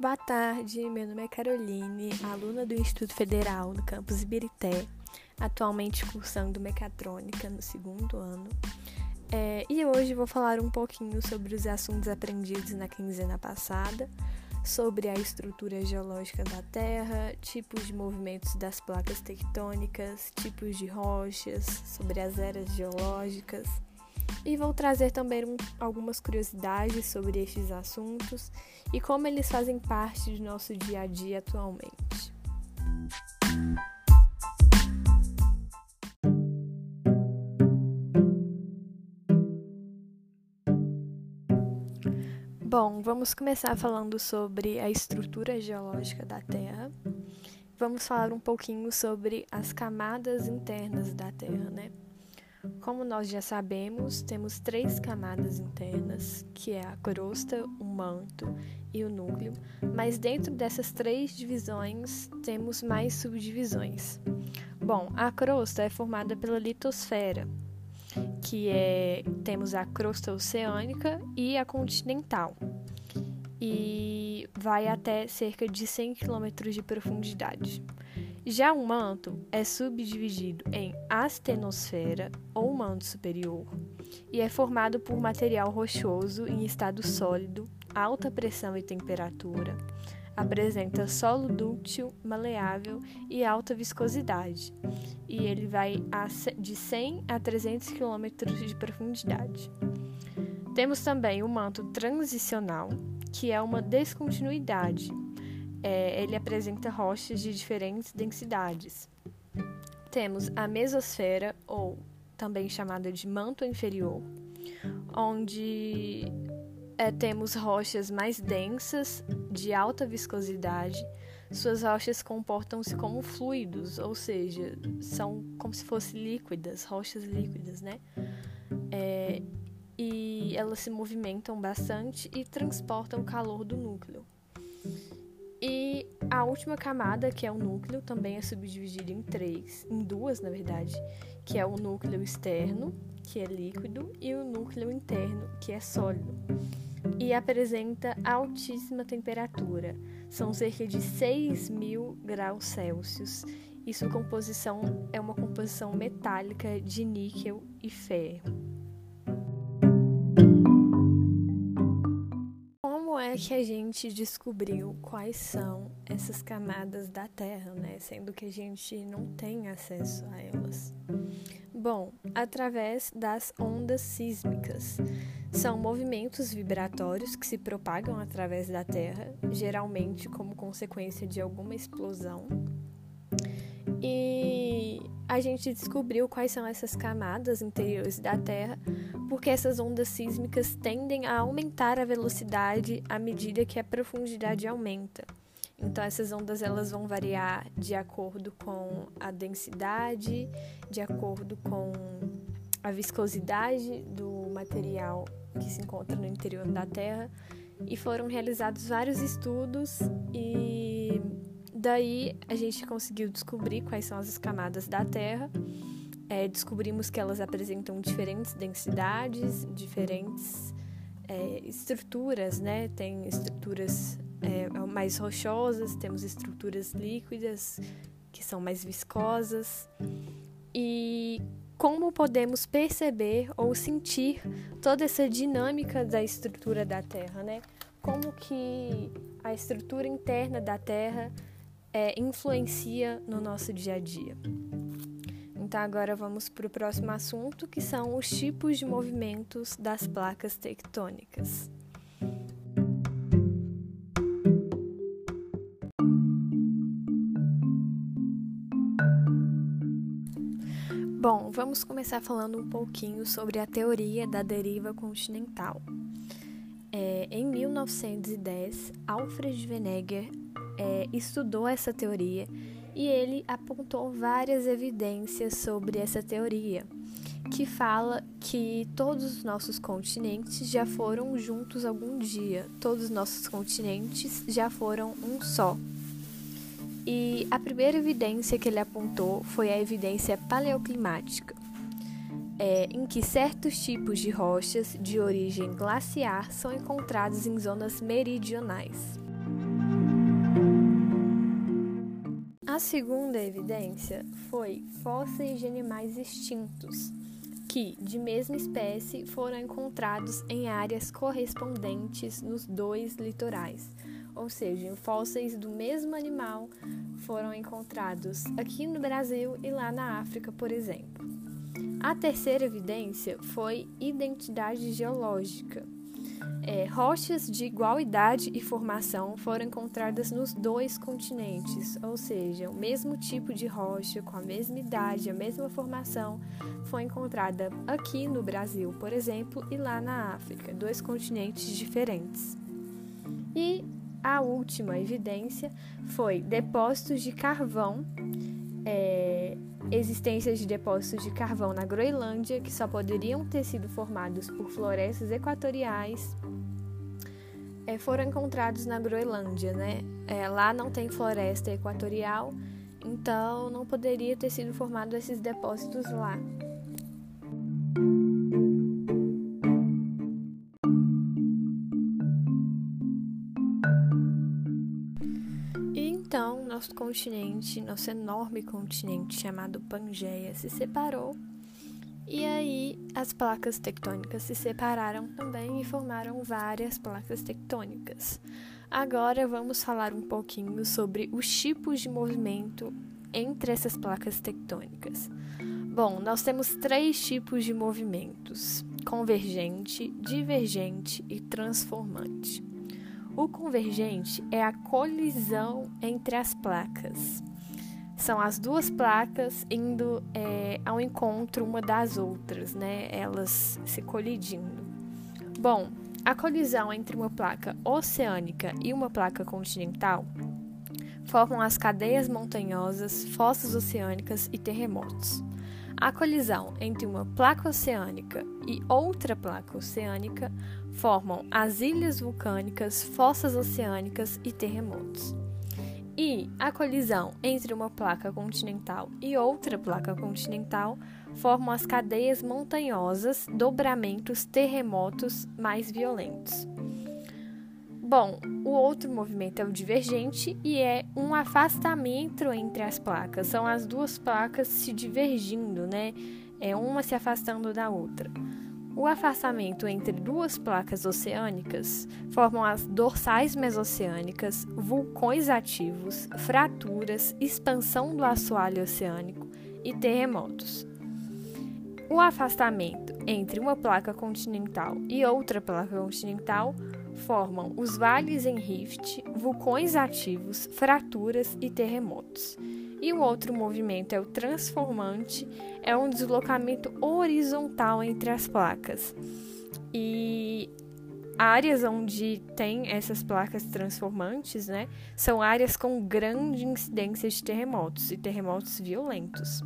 Boa tarde, meu nome é Caroline, aluna do Instituto Federal do campus Ibirité, atualmente cursando mecatrônica no segundo ano. É, e hoje vou falar um pouquinho sobre os assuntos aprendidos na quinzena passada, sobre a estrutura geológica da Terra, tipos de movimentos das placas tectônicas, tipos de rochas, sobre as eras geológicas e vou trazer também um, algumas curiosidades sobre estes assuntos e como eles fazem parte do nosso dia a dia atualmente. Bom, vamos começar falando sobre a estrutura geológica da Terra. Vamos falar um pouquinho sobre as camadas internas da Terra, né? Como nós já sabemos, temos três camadas internas, que é a crosta, o manto e o núcleo, mas dentro dessas três divisões temos mais subdivisões. Bom, a crosta é formada pela litosfera, que é temos a crosta oceânica e a continental. E vai até cerca de 100 km de profundidade. Já o manto é subdividido em astenosfera ou manto superior e é formado por material rochoso em estado sólido, alta pressão e temperatura. Apresenta solo dúctil, maleável e alta viscosidade, e ele vai de 100 a 300 km de profundidade. Temos também o manto transicional, que é uma descontinuidade, é, ele apresenta rochas de diferentes densidades. Temos a mesosfera, ou também chamada de manto inferior, onde é, temos rochas mais densas, de alta viscosidade. Suas rochas comportam-se como fluidos, ou seja, são como se fossem líquidas, rochas líquidas, né? É, e elas se movimentam bastante e transportam o calor do núcleo. E a última camada, que é o núcleo, também é subdividida em três, em duas, na verdade, que é o núcleo externo, que é líquido, e o núcleo interno, que é sólido. E apresenta altíssima temperatura, são cerca de 6 mil graus Celsius, e sua composição é uma composição metálica de níquel e ferro. É que a gente descobriu quais são essas camadas da Terra, né? Sendo que a gente não tem acesso a elas. Bom, através das ondas sísmicas. São movimentos vibratórios que se propagam através da Terra, geralmente como consequência de alguma explosão. E a gente descobriu quais são essas camadas interiores da Terra, porque essas ondas sísmicas tendem a aumentar a velocidade à medida que a profundidade aumenta. Então essas ondas elas vão variar de acordo com a densidade, de acordo com a viscosidade do material que se encontra no interior da Terra e foram realizados vários estudos e Daí a gente conseguiu descobrir quais são as camadas da Terra. É, descobrimos que elas apresentam diferentes densidades, diferentes é, estruturas, né? Tem estruturas é, mais rochosas, temos estruturas líquidas que são mais viscosas. E como podemos perceber ou sentir toda essa dinâmica da estrutura da Terra, né? Como que a estrutura interna da Terra é, influencia no nosso dia a dia. Então, agora vamos para o próximo assunto, que são os tipos de movimentos das placas tectônicas. Bom, vamos começar falando um pouquinho sobre a teoria da deriva continental. É, em 1910, Alfred Wegener é, estudou essa teoria e ele apontou várias evidências sobre essa teoria, que fala que todos os nossos continentes já foram juntos algum dia, todos os nossos continentes já foram um só. E a primeira evidência que ele apontou foi a evidência paleoclimática, é, em que certos tipos de rochas de origem glaciar são encontrados em zonas meridionais. A segunda evidência foi fósseis de animais extintos, que, de mesma espécie, foram encontrados em áreas correspondentes nos dois litorais. Ou seja, fósseis do mesmo animal foram encontrados aqui no Brasil e lá na África, por exemplo. A terceira evidência foi identidade geológica é, rochas de igual idade e formação foram encontradas nos dois continentes, ou seja, o mesmo tipo de rocha, com a mesma idade, a mesma formação, foi encontrada aqui no Brasil, por exemplo, e lá na África, dois continentes diferentes. E a última evidência foi depósitos de carvão. É, existência de depósitos de carvão na Groenlândia que só poderiam ter sido formados por florestas equatoriais é, foram encontrados na Groenlândia, né? É, lá não tem floresta equatorial, então não poderia ter sido formado esses depósitos lá. Nosso continente, nosso enorme continente chamado Pangeia, se separou e aí as placas tectônicas se separaram também e formaram várias placas tectônicas. Agora vamos falar um pouquinho sobre os tipos de movimento entre essas placas tectônicas. Bom, nós temos três tipos de movimentos: convergente, divergente e transformante. O convergente é a colisão entre as placas. São as duas placas indo é, ao encontro uma das outras, né? Elas se colidindo. Bom, a colisão entre uma placa oceânica e uma placa continental formam as cadeias montanhosas, fossas oceânicas e terremotos. A colisão entre uma placa oceânica e outra placa oceânica formam as ilhas vulcânicas, fossas oceânicas e terremotos. E a colisão entre uma placa continental e outra placa continental formam as cadeias montanhosas, dobramentos, terremotos mais violentos. Bom, o outro movimento é o divergente e é um afastamento entre as placas. São as duas placas se divergindo, né? É uma se afastando da outra. O afastamento entre duas placas oceânicas formam as dorsais mesoceânicas, vulcões ativos, fraturas, expansão do assoalho oceânico e terremotos. O afastamento entre uma placa continental e outra placa continental formam os vales em rift, vulcões ativos, fraturas e terremotos. E o outro movimento é o transformante, é um deslocamento horizontal entre as placas. E áreas onde tem essas placas transformantes, né, são áreas com grande incidência de terremotos e terremotos violentos.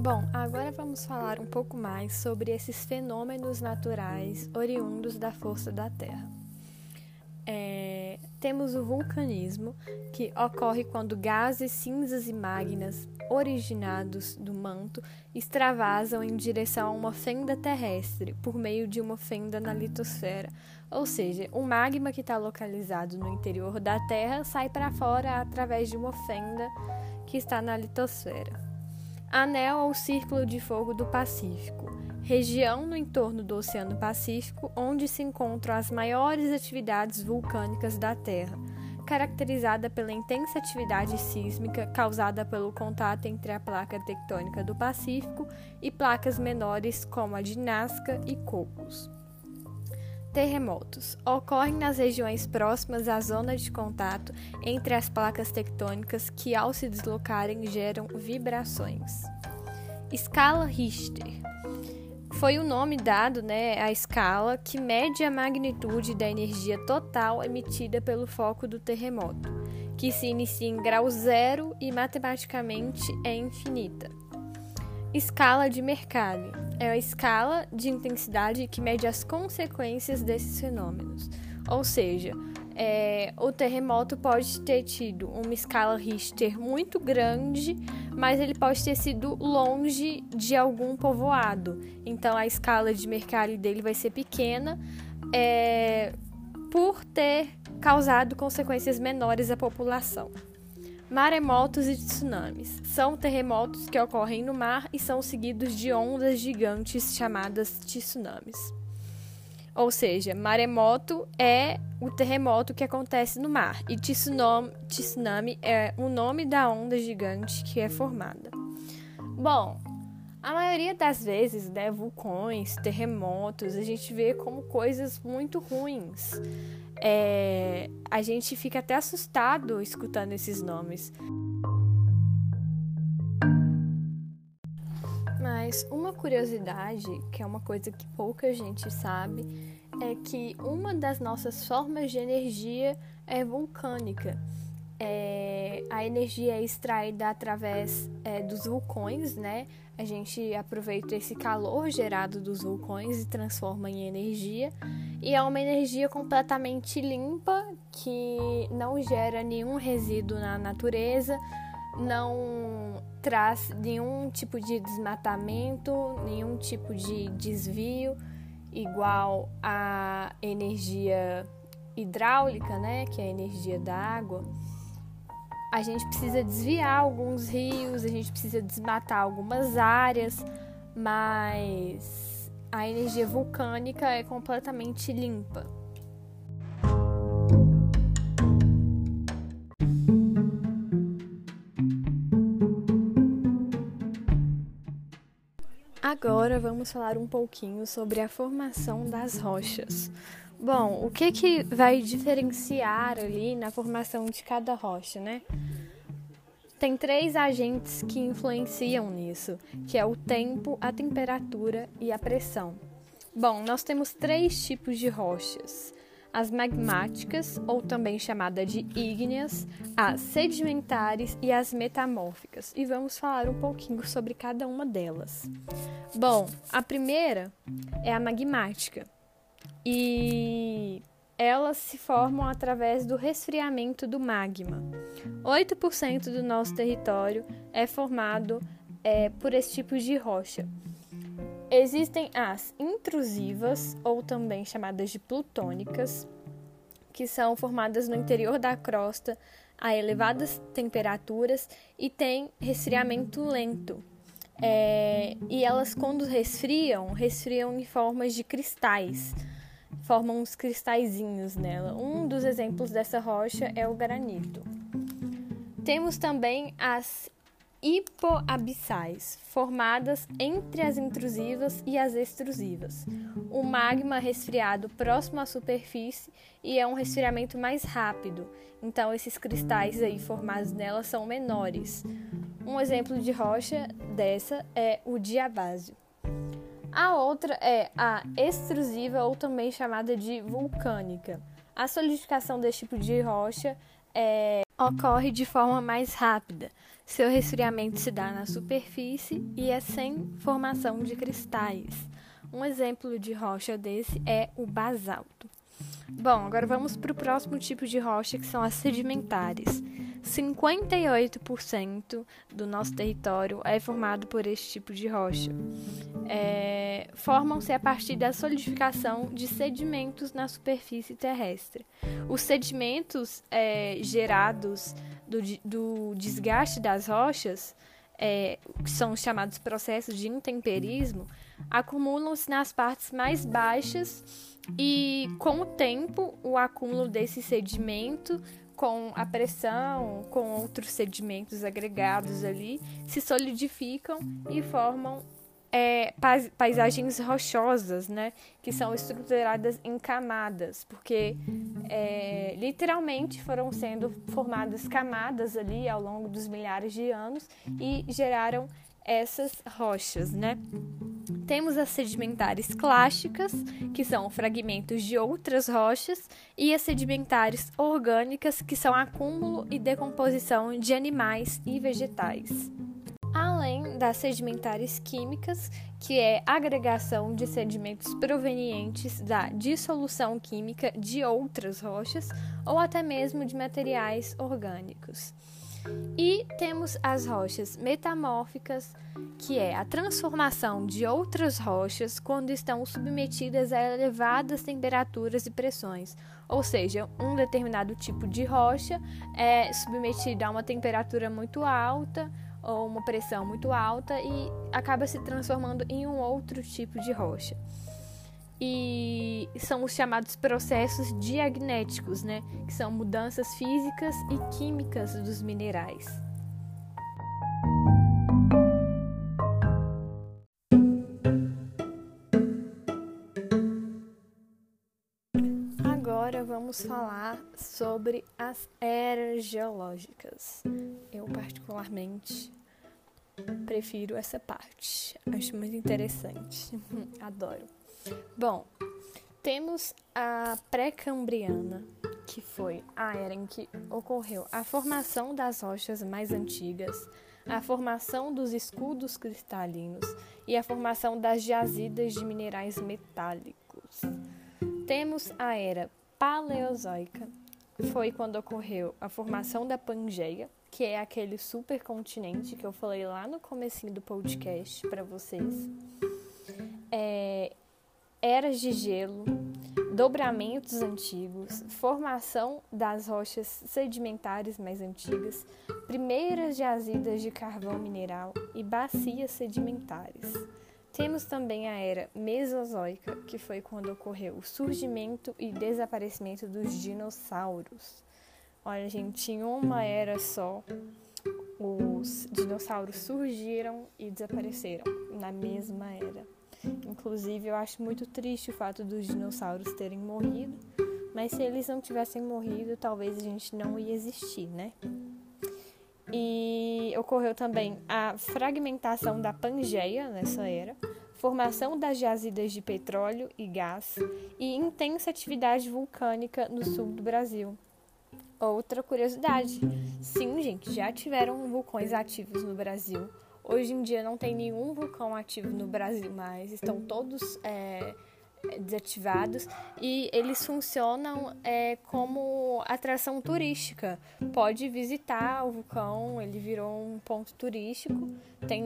Bom, agora vamos falar um pouco mais sobre esses fenômenos naturais oriundos da força da Terra. É, temos o vulcanismo, que ocorre quando gases, cinzas e magmas originados do manto extravasam em direção a uma fenda terrestre por meio de uma fenda na litosfera. Ou seja, o magma que está localizado no interior da Terra sai para fora através de uma fenda que está na litosfera. Anel ou Círculo de Fogo do Pacífico, região no entorno do Oceano Pacífico onde se encontram as maiores atividades vulcânicas da Terra, caracterizada pela intensa atividade sísmica causada pelo contato entre a placa tectônica do Pacífico e placas menores como a de Nazca e Cocos. Terremotos ocorrem nas regiões próximas à zona de contato entre as placas tectônicas que, ao se deslocarem, geram vibrações. Escala Richter foi o nome dado né, à escala que mede a magnitude da energia total emitida pelo foco do terremoto, que se inicia em grau zero e matematicamente é infinita. Escala de Mercalli é a escala de intensidade que mede as consequências desses fenômenos, ou seja, É, o terremoto pode ter tido uma escala Richter muito grande, mas ele pode ter sido longe de algum povoado. Então a escala de Mercalli dele vai ser pequena, é, por ter causado consequências menores à população. Maremotos e tsunamis são terremotos que ocorrem no mar e são seguidos de ondas gigantes chamadas tsunamis. Ou seja, maremoto é o terremoto que acontece no mar e tsunami, tsunami é o nome da onda gigante que é formada. Bom, a maioria das vezes, né, vulcões, terremotos, a gente vê como coisas muito ruins. É, a gente fica até assustado escutando esses nomes. Mas uma curiosidade, que é uma coisa que pouca gente sabe, é que uma das nossas formas de energia é vulcânica. É, a energia é extraída através é, dos vulcões, né? A gente aproveita esse calor gerado dos vulcões e transforma em energia. E é uma energia completamente limpa que não gera nenhum resíduo na natureza, não traz nenhum tipo de desmatamento, nenhum tipo de desvio, igual a energia hidráulica, né, que é a energia da água. A gente precisa desviar alguns rios, a gente precisa desmatar algumas áreas, mas a energia vulcânica é completamente limpa. Agora vamos falar um pouquinho sobre a formação das rochas. Bom, o que, que vai diferenciar ali na formação de cada rocha, né? Tem três agentes que influenciam nisso, que é o tempo, a temperatura e a pressão. Bom, nós temos três tipos de rochas: as magmáticas, ou também chamada de ígneas, as sedimentares e as metamórficas. E vamos falar um pouquinho sobre cada uma delas. Bom, a primeira é a magmática e elas se formam através do resfriamento do magma. 8% do nosso território é formado é, por esse tipo de rocha. Existem as intrusivas, ou também chamadas de plutônicas, que são formadas no interior da crosta a elevadas temperaturas e têm resfriamento lento. É, e elas, quando resfriam, resfriam em formas de cristais formam uns cristalzinhos nela. Um dos exemplos dessa rocha é o granito. Temos também as hipoabissais, formadas entre as intrusivas e as extrusivas. O magma resfriado próximo à superfície e é um resfriamento mais rápido, então esses cristais aí formados nela são menores. Um exemplo de rocha dessa é o diabásio. A outra é a extrusiva, ou também chamada de vulcânica. A solidificação desse tipo de rocha é, ocorre de forma mais rápida. Seu resfriamento se dá na superfície e é sem formação de cristais. Um exemplo de rocha desse é o basalto. Bom, agora vamos para o próximo tipo de rocha, que são as sedimentares. 58% do nosso território é formado por esse tipo de rocha. É, Formam-se a partir da solidificação de sedimentos na superfície terrestre. Os sedimentos é, gerados do, do, desgaste das rochas, é, que são chamados processos de intemperismo, acumulam-se nas partes mais baixas e, com o tempo, o acúmulo desse sedimento com a pressão, com outros sedimentos agregados ali, se solidificam e formam é, paisagens rochosas, né, que são estruturadas em camadas, porque é, literalmente foram sendo formadas camadas ali ao longo dos milhares de anos e geraram essas rochas, né? Temos as sedimentares clásticas, que são fragmentos de outras rochas, e as sedimentares orgânicas, que são acúmulo e decomposição de animais e vegetais. além das sedimentares químicas, que é agregação de sedimentos provenientes da dissolução química de outras rochas ou até mesmo de materiais orgânicos. E temos as rochas metamórficas, que é a transformação de outras rochas quando estão submetidas a elevadas temperaturas e pressões. Ou seja, um determinado tipo de rocha é submetido a uma temperatura muito alta ou uma pressão muito alta e acaba se transformando em um outro tipo de rocha. E são os chamados processos diagnéticos, né, que são mudanças físicas e químicas dos minerais. Agora vamos falar sobre as eras geológicas. Eu particularmente prefiro essa parte. Acho muito interessante. Adoro. Bom, temos a pré-cambriana, que foi a era em que ocorreu a formação das rochas mais antigas, a formação dos escudos cristalinos e a formação das jazidas de minerais metálicos. Temos a era paleozoica, foi quando ocorreu a formação da Pangeia, que é aquele supercontinente que eu falei lá no comecinho do podcast para vocês. É, eras de gelo, dobramentos antigos, formação das rochas sedimentares mais antigas, primeiras jazidas de carvão mineral e bacias sedimentares. Temos também a era Mesozoica, que foi quando ocorreu o surgimento e desaparecimento dos dinossauros. Olha, gente, em uma era só, os dinossauros surgiram e desapareceram na mesma era. Inclusive, eu acho muito triste o fato dos dinossauros terem morrido, mas se eles não tivessem morrido, talvez a gente não ia existir, né? E ocorreu também a fragmentação da Pangeia nessa era, formação das jazidas de petróleo e gás e intensa atividade vulcânica no sul do Brasil. Outra curiosidade: sim, gente, já tiveram vulcões ativos no Brasil. Hoje em dia não tem nenhum vulcão ativo no Brasil mais, estão todos é, desativados e eles funcionam é, como atração turística. Pode visitar o vulcão, ele virou um ponto turístico. Tem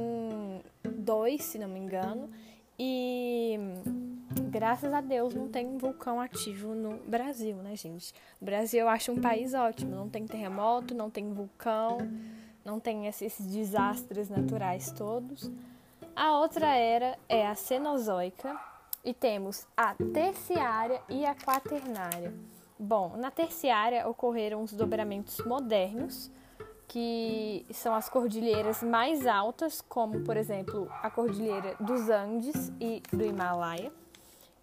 dois, se não me engano, e graças a Deus não tem vulcão ativo no Brasil, né, gente? O Brasil eu acho um país ótimo, não tem terremoto, não tem vulcão, não tem esses desastres naturais todos. A outra era é a Cenozoica, e temos a terciária e a quaternária. Bom, na terciária ocorreram os dobramentos modernos, que são as cordilheiras mais altas, como por exemplo a cordilheira dos Andes e do Himalaia.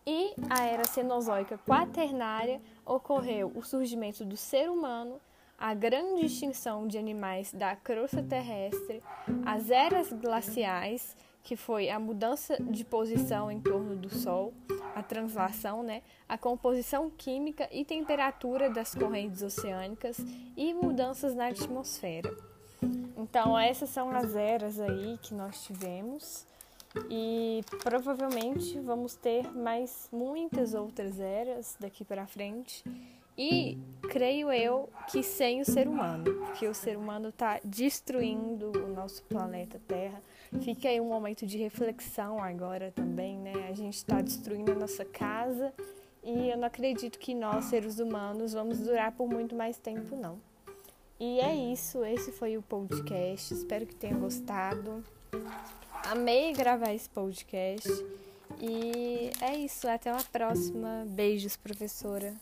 E a era Cenozoica quaternária ocorreu o surgimento do ser humano, a grande extinção de animais da crosta terrestre, as eras glaciais que foi a mudança de posição em torno do Sol, a translação, né, a composição química e temperatura das correntes oceânicas e mudanças na atmosfera. Então, essas são as eras aí que nós tivemos e provavelmente vamos ter mais muitas outras eras daqui para frente. E creio eu que sem o ser humano, porque o ser humano está destruindo o nosso planeta Terra Fica aí um momento de reflexão agora também, né? A gente está destruindo a nossa casa e eu não acredito que nós, seres humanos, vamos durar por muito mais tempo, não. E é isso, esse foi o podcast. Espero que tenha gostado. Amei gravar esse podcast. E é isso, até uma próxima. Beijos, professora.